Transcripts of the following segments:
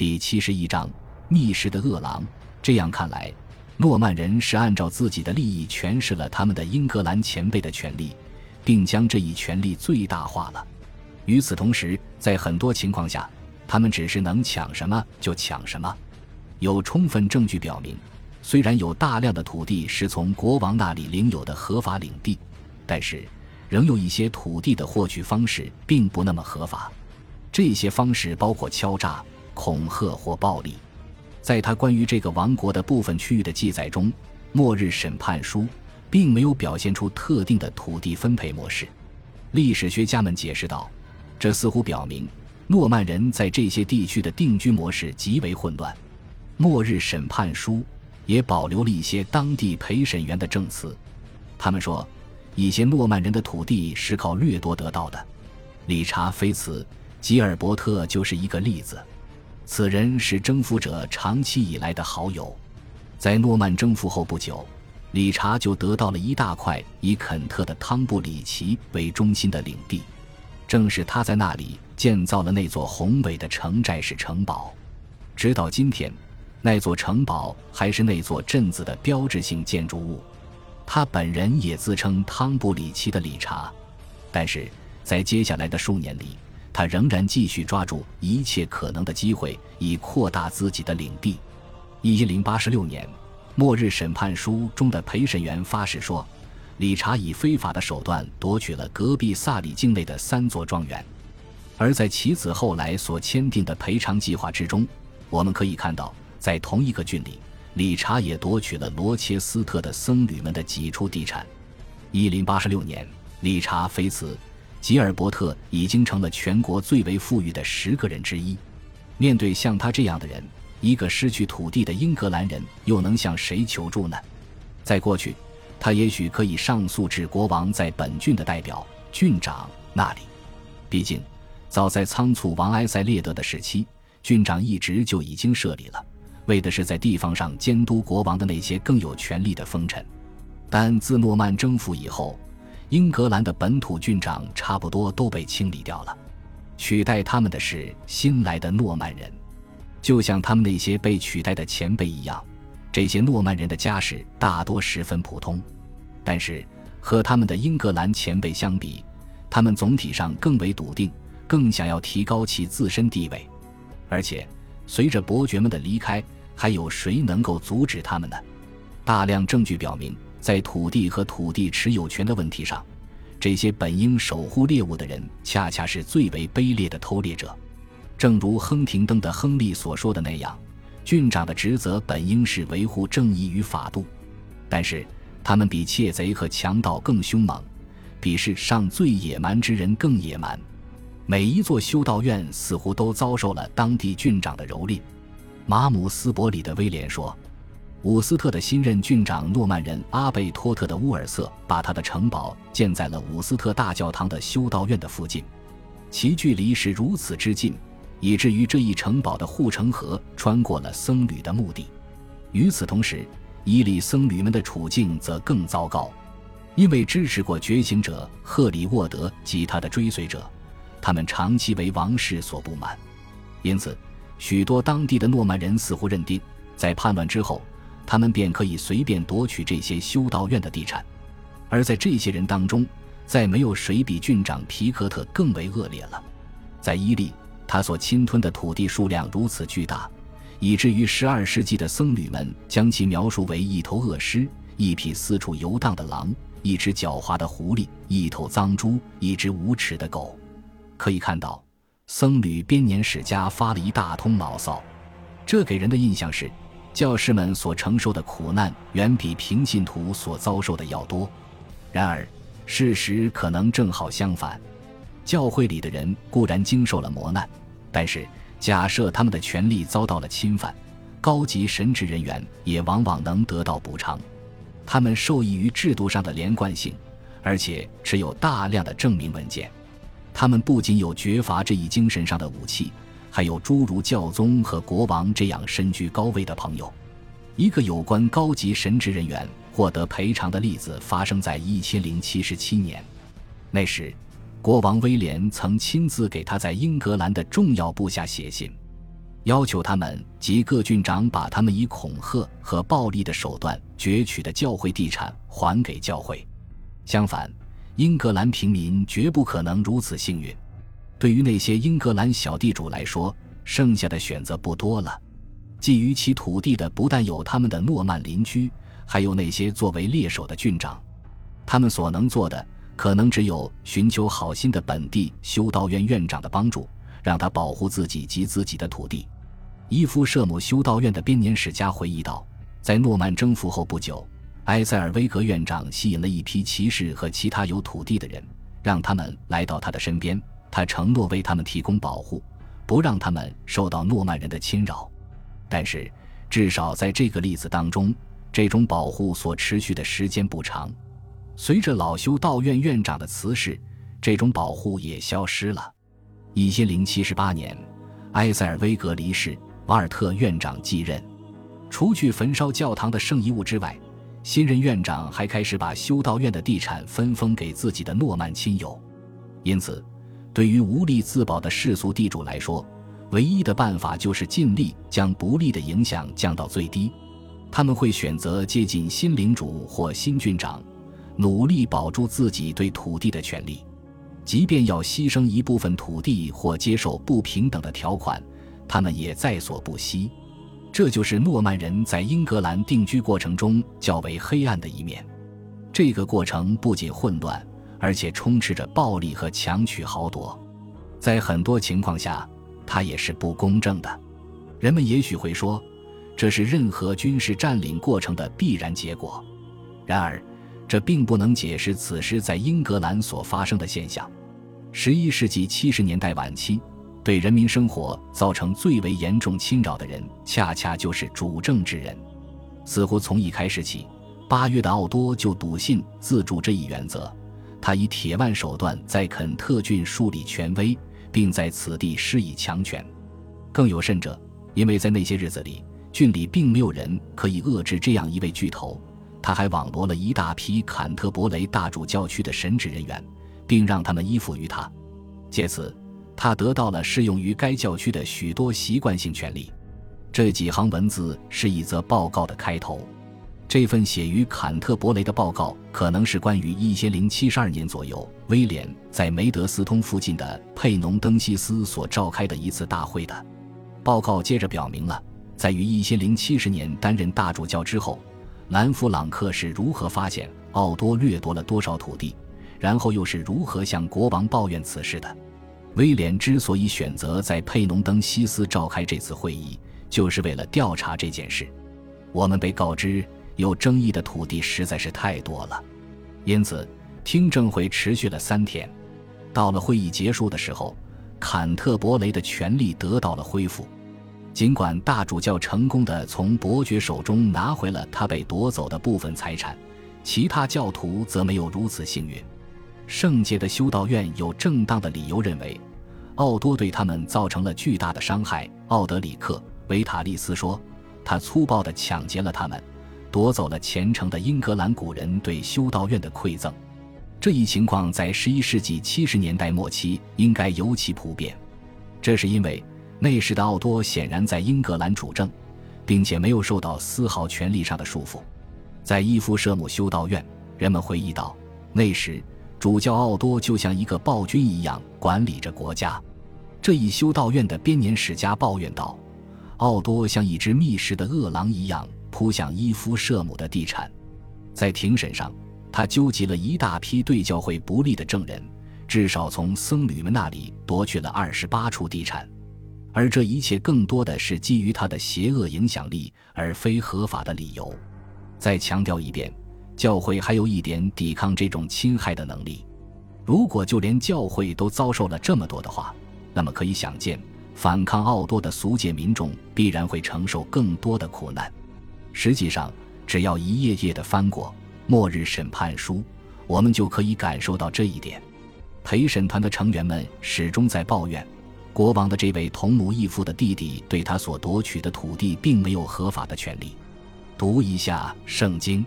第七十一章密室的恶狼。这样看来，诺曼人是按照自己的利益诠释了他们的英格兰前辈的权利，并将这一权利最大化了。与此同时，在很多情况下，他们只是能抢什么就抢什么。有充分证据表明，虽然有大量的土地是从国王那里领有的合法领地，但是仍有一些土地的获取方式并不那么合法。这些方式包括敲诈。恐吓或暴力，在他关于这个王国的部分区域的记载中，《末日审判书》并没有表现出特定的土地分配模式。历史学家们解释道，这似乎表明诺曼人在这些地区的定居模式极为混乱。《末日审判书》也保留了一些当地陪审员的证词，他们说，一些诺曼人的土地是靠掠夺得到的。理查·菲茨·吉尔伯特就是一个例子。此人是征服者长期以来的好友，在诺曼征服后不久，理查就得到了一大块以肯特的汤布里奇为中心的领地，正是他在那里建造了那座宏伟的城寨式城堡。直到今天，那座城堡还是那座镇子的标志性建筑物。他本人也自称汤布里奇的理查，但是在接下来的数年里。他仍然继续抓住一切可能的机会，以扩大自己的领地。一零八十六年，《末日审判书》中的陪审员发誓说，理查以非法的手段夺取了隔壁萨里境内的三座庄园。而在其子后来所签订的赔偿计划之中，我们可以看到，在同一个郡里，理查也夺取了罗切斯特的僧侣们的几处地产。一零八十六年，理查·菲茨。吉尔伯特已经成了全国最为富裕的十个人之一。面对像他这样的人，一个失去土地的英格兰人又能向谁求助呢？在过去，他也许可以上诉至国王在本郡的代表郡长那里。毕竟，早在仓促王埃塞列德的时期，郡长一直就已经设立了，为的是在地方上监督国王的那些更有权力的封臣。但自诺曼征服以后，英格兰的本土郡长差不多都被清理掉了，取代他们的是新来的诺曼人，就像他们那些被取代的前辈一样。这些诺曼人的家世大多十分普通，但是和他们的英格兰前辈相比，他们总体上更为笃定，更想要提高其自身地位。而且，随着伯爵们的离开，还有谁能够阻止他们呢？大量证据表明。在土地和土地持有权的问题上，这些本应守护猎物的人，恰恰是最为卑劣的偷猎者。正如亨廷登的亨利所说的那样，郡长的职责本应是维护正义与法度，但是他们比窃贼和强盗更凶猛，比世上最野蛮之人更野蛮。每一座修道院似乎都遭受了当地郡长的蹂躏。马姆斯伯里的威廉说。伍斯特的新任郡长诺曼人阿贝托特的乌尔瑟把他的城堡建在了伍斯特大教堂的修道院的附近，其距离是如此之近，以至于这一城堡的护城河穿过了僧侣的墓地。与此同时，伊利僧侣们的处境则更糟糕，因为支持过觉醒者赫里沃德及他的追随者，他们长期为王室所不满，因此，许多当地的诺曼人似乎认定，在叛乱之后。他们便可以随便夺取这些修道院的地产，而在这些人当中，再没有谁比郡长皮克特更为恶劣了。在伊利，他所侵吞的土地数量如此巨大，以至于12世纪的僧侣们将其描述为一头恶狮、一匹四处游荡的狼、一只狡猾的狐狸、一头脏猪、一只无耻的狗。可以看到，僧侣编年史家发了一大通牢骚，这给人的印象是。教师们所承受的苦难远比平信徒所遭受的要多，然而事实可能正好相反。教会里的人固然经受了磨难，但是假设他们的权利遭到了侵犯，高级神职人员也往往能得到补偿。他们受益于制度上的连贯性，而且持有大量的证明文件。他们不仅有绝罚这一精神上的武器。还有诸如教宗和国王这样身居高位的朋友。一个有关高级神职人员获得赔偿的例子发生在一千零七十七年。那时，国王威廉曾亲自给他在英格兰的重要部下写信。要求他们及各郡长把他们以恐吓和暴力的手段攫取的教会地产还给教会。相反，英格兰平民绝不可能如此幸运。对于那些英格兰小地主来说，剩下的选择不多了。觊觎其土地的不但有他们的诺曼邻居，还有那些作为猎手的郡长。他们所能做的，可能只有寻求好心的本地修道院院长的帮助。让他保护自己及自己的土地。伊夫舍姆修道院的编年史家回忆道，在诺曼征服后不久，埃塞尔威格院长吸引了一批骑士和其他有土地的人，让他们来到他的身边。他承诺为他们提供保护，不让他们受到诺曼人的侵扰。但是，至少在这个例子当中，这种保护所持续的时间不长。随着老修道院院长的辞世，这种保护也消失了。一千零七十八年，埃塞尔威格离世，瓦尔特院长继任。除去焚烧教堂的圣遗物之外，新任院长还开始把修道院的地产分封给自己的诺曼亲友。因此，对于无力自保的世俗地主来说，唯一的办法就是尽力将不利的影响降到最低。他们会选择接近新领主或新郡长，努力保住自己对土地的权利。即便要牺牲一部分土地或接受不平等的条款，他们也在所不惜。这就是诺曼人在英格兰定居过程中较为黑暗的一面。这个过程不仅混乱，而且充斥着暴力和强取豪夺。在很多情况下，它也是不公正的。人们也许会说，这是任何军事占领过程的必然结果。然而，这并不能解释此时在英格兰所发生的现象。十一世纪七十年代晚期，对人民生活造成最为严重侵扰的人，恰恰就是主政之人。似乎从一开始起，八月的奥多就笃信自主这一原则。他以铁腕手段在肯特郡树立权威，并在此地施以强权。更有甚者，因为在那些日子里，郡里并没有人可以遏制这样一位巨头，他还网罗了一大批坎特伯雷大主教区的神职人员。并让他们依附于他，借此，他得到了适用于该教区的许多习惯性权利。这几行文字是一则报告的开头。这份写于坎特伯雷的报告，可能是关于一千零七十二年左右威廉在梅德斯通附近的佩农登西斯所召开的一次大会的。报告接着表明了，在于一千零七十年担任大主教之后，兰弗朗克是如何发现奥多掠夺了多少土地。然后又是如何向国王抱怨此事的？威廉之所以选择在佩农登西斯召开这次会议，就是为了调查这件事。我们被告知有争议的土地实在是太多了，因此听证会持续了三天。到了会议结束的时候，坎特伯雷的权力得到了恢复。尽管大主教成功的从伯爵手中拿回了他被夺走的部分财产，其他教徒则没有如此幸运。圣洁的修道院有正当的理由认为，奥多对他们造成了巨大的伤害。奥德里克·维塔利斯说：“他粗暴地抢劫了他们，夺走了虔诚的英格兰古人对修道院的馈赠。”这一情况在十一世纪七十年代末期应该尤其普遍。这是因为那时的奥多显然在英格兰主政，并且没有受到丝毫权力上的束缚。在伊夫舍姆修道院，人们回忆道，那时。主教奥多就像一个暴君一样管理着国家，这一修道院的编年史家抱怨道：“奥多像一只觅食的饿狼一样扑向伊夫舍姆的地产。”在庭审上，他纠集了一大批对教会不利的证人，至少从僧侣们那里夺去了二十八处地产，而这一切更多的是基于他的邪恶影响力，而非合法的理由。再强调一遍。教会还有一点抵抗这种侵害的能力。如果就连教会都遭受了这么多的话，那么可以想见，反抗奥多的俗界民众必然会承受更多的苦难。实际上，只要一页页的翻过《末日审判书》，我们就可以感受到这一点。陪审团的成员们始终在抱怨，国王的这位同母异父的弟弟对他所夺取的土地并没有合法的权利。读一下圣经。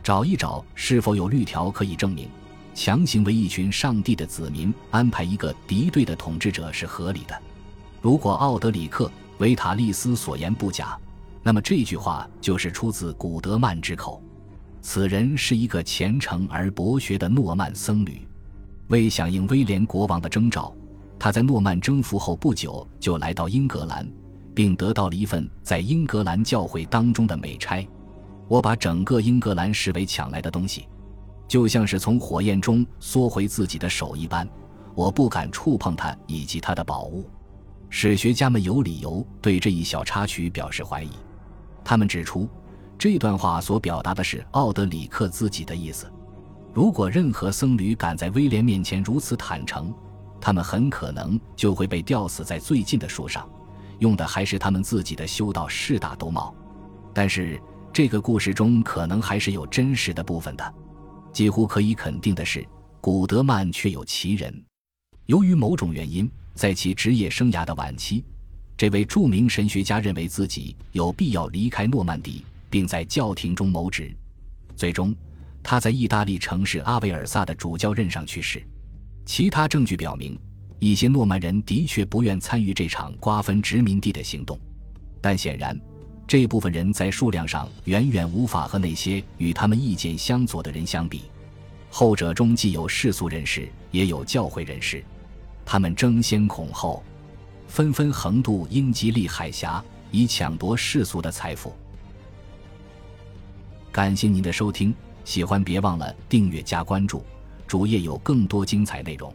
找一找是否有律条可以证明，强行为一群上帝的子民安排一个敌对的统治者是合理的。如果奥德里克维塔利斯所言不假，那么这句话就是出自古德曼之口。此人是一个虔诚而博学的诺曼僧侣。为响应威廉国王的征召，他在诺曼征服后不久就来到英格兰，并得到了一份在英格兰教会当中的美差。我把整个英格兰视为抢来的东西，就像是从火焰中缩回自己的手一般。我不敢触碰它以及它的宝物。史学家们有理由对这一小插曲表示怀疑。他们指出，这段话所表达的是奥德里克自己的意思。如果任何僧侣敢在威廉面前如此坦诚，他们很可能就会被吊死在最近的树上，用的还是他们自己的修道士大兜帽。但是这个故事中可能还是有真实的部分的。几乎可以肯定的是，古德曼确有其人。由于某种原因，在其职业生涯的晚期，这位著名神学家认为自己有必要离开诺曼底，并在教廷中谋职。最终。他在意大利城市阿维尔萨的主教任上去世。其他证据表明，一些诺曼人的确不愿参与这场瓜分殖民地的行动，但显然，这部分人在数量上远远无法和那些与他们意见相左的人相比。后者中既有世俗人士，也有教会人士，他们争先恐后，纷纷横渡英吉利海峡，以抢夺世俗的财富。感谢您的收听。喜欢别忘了订阅加关注，主页有更多精彩内容。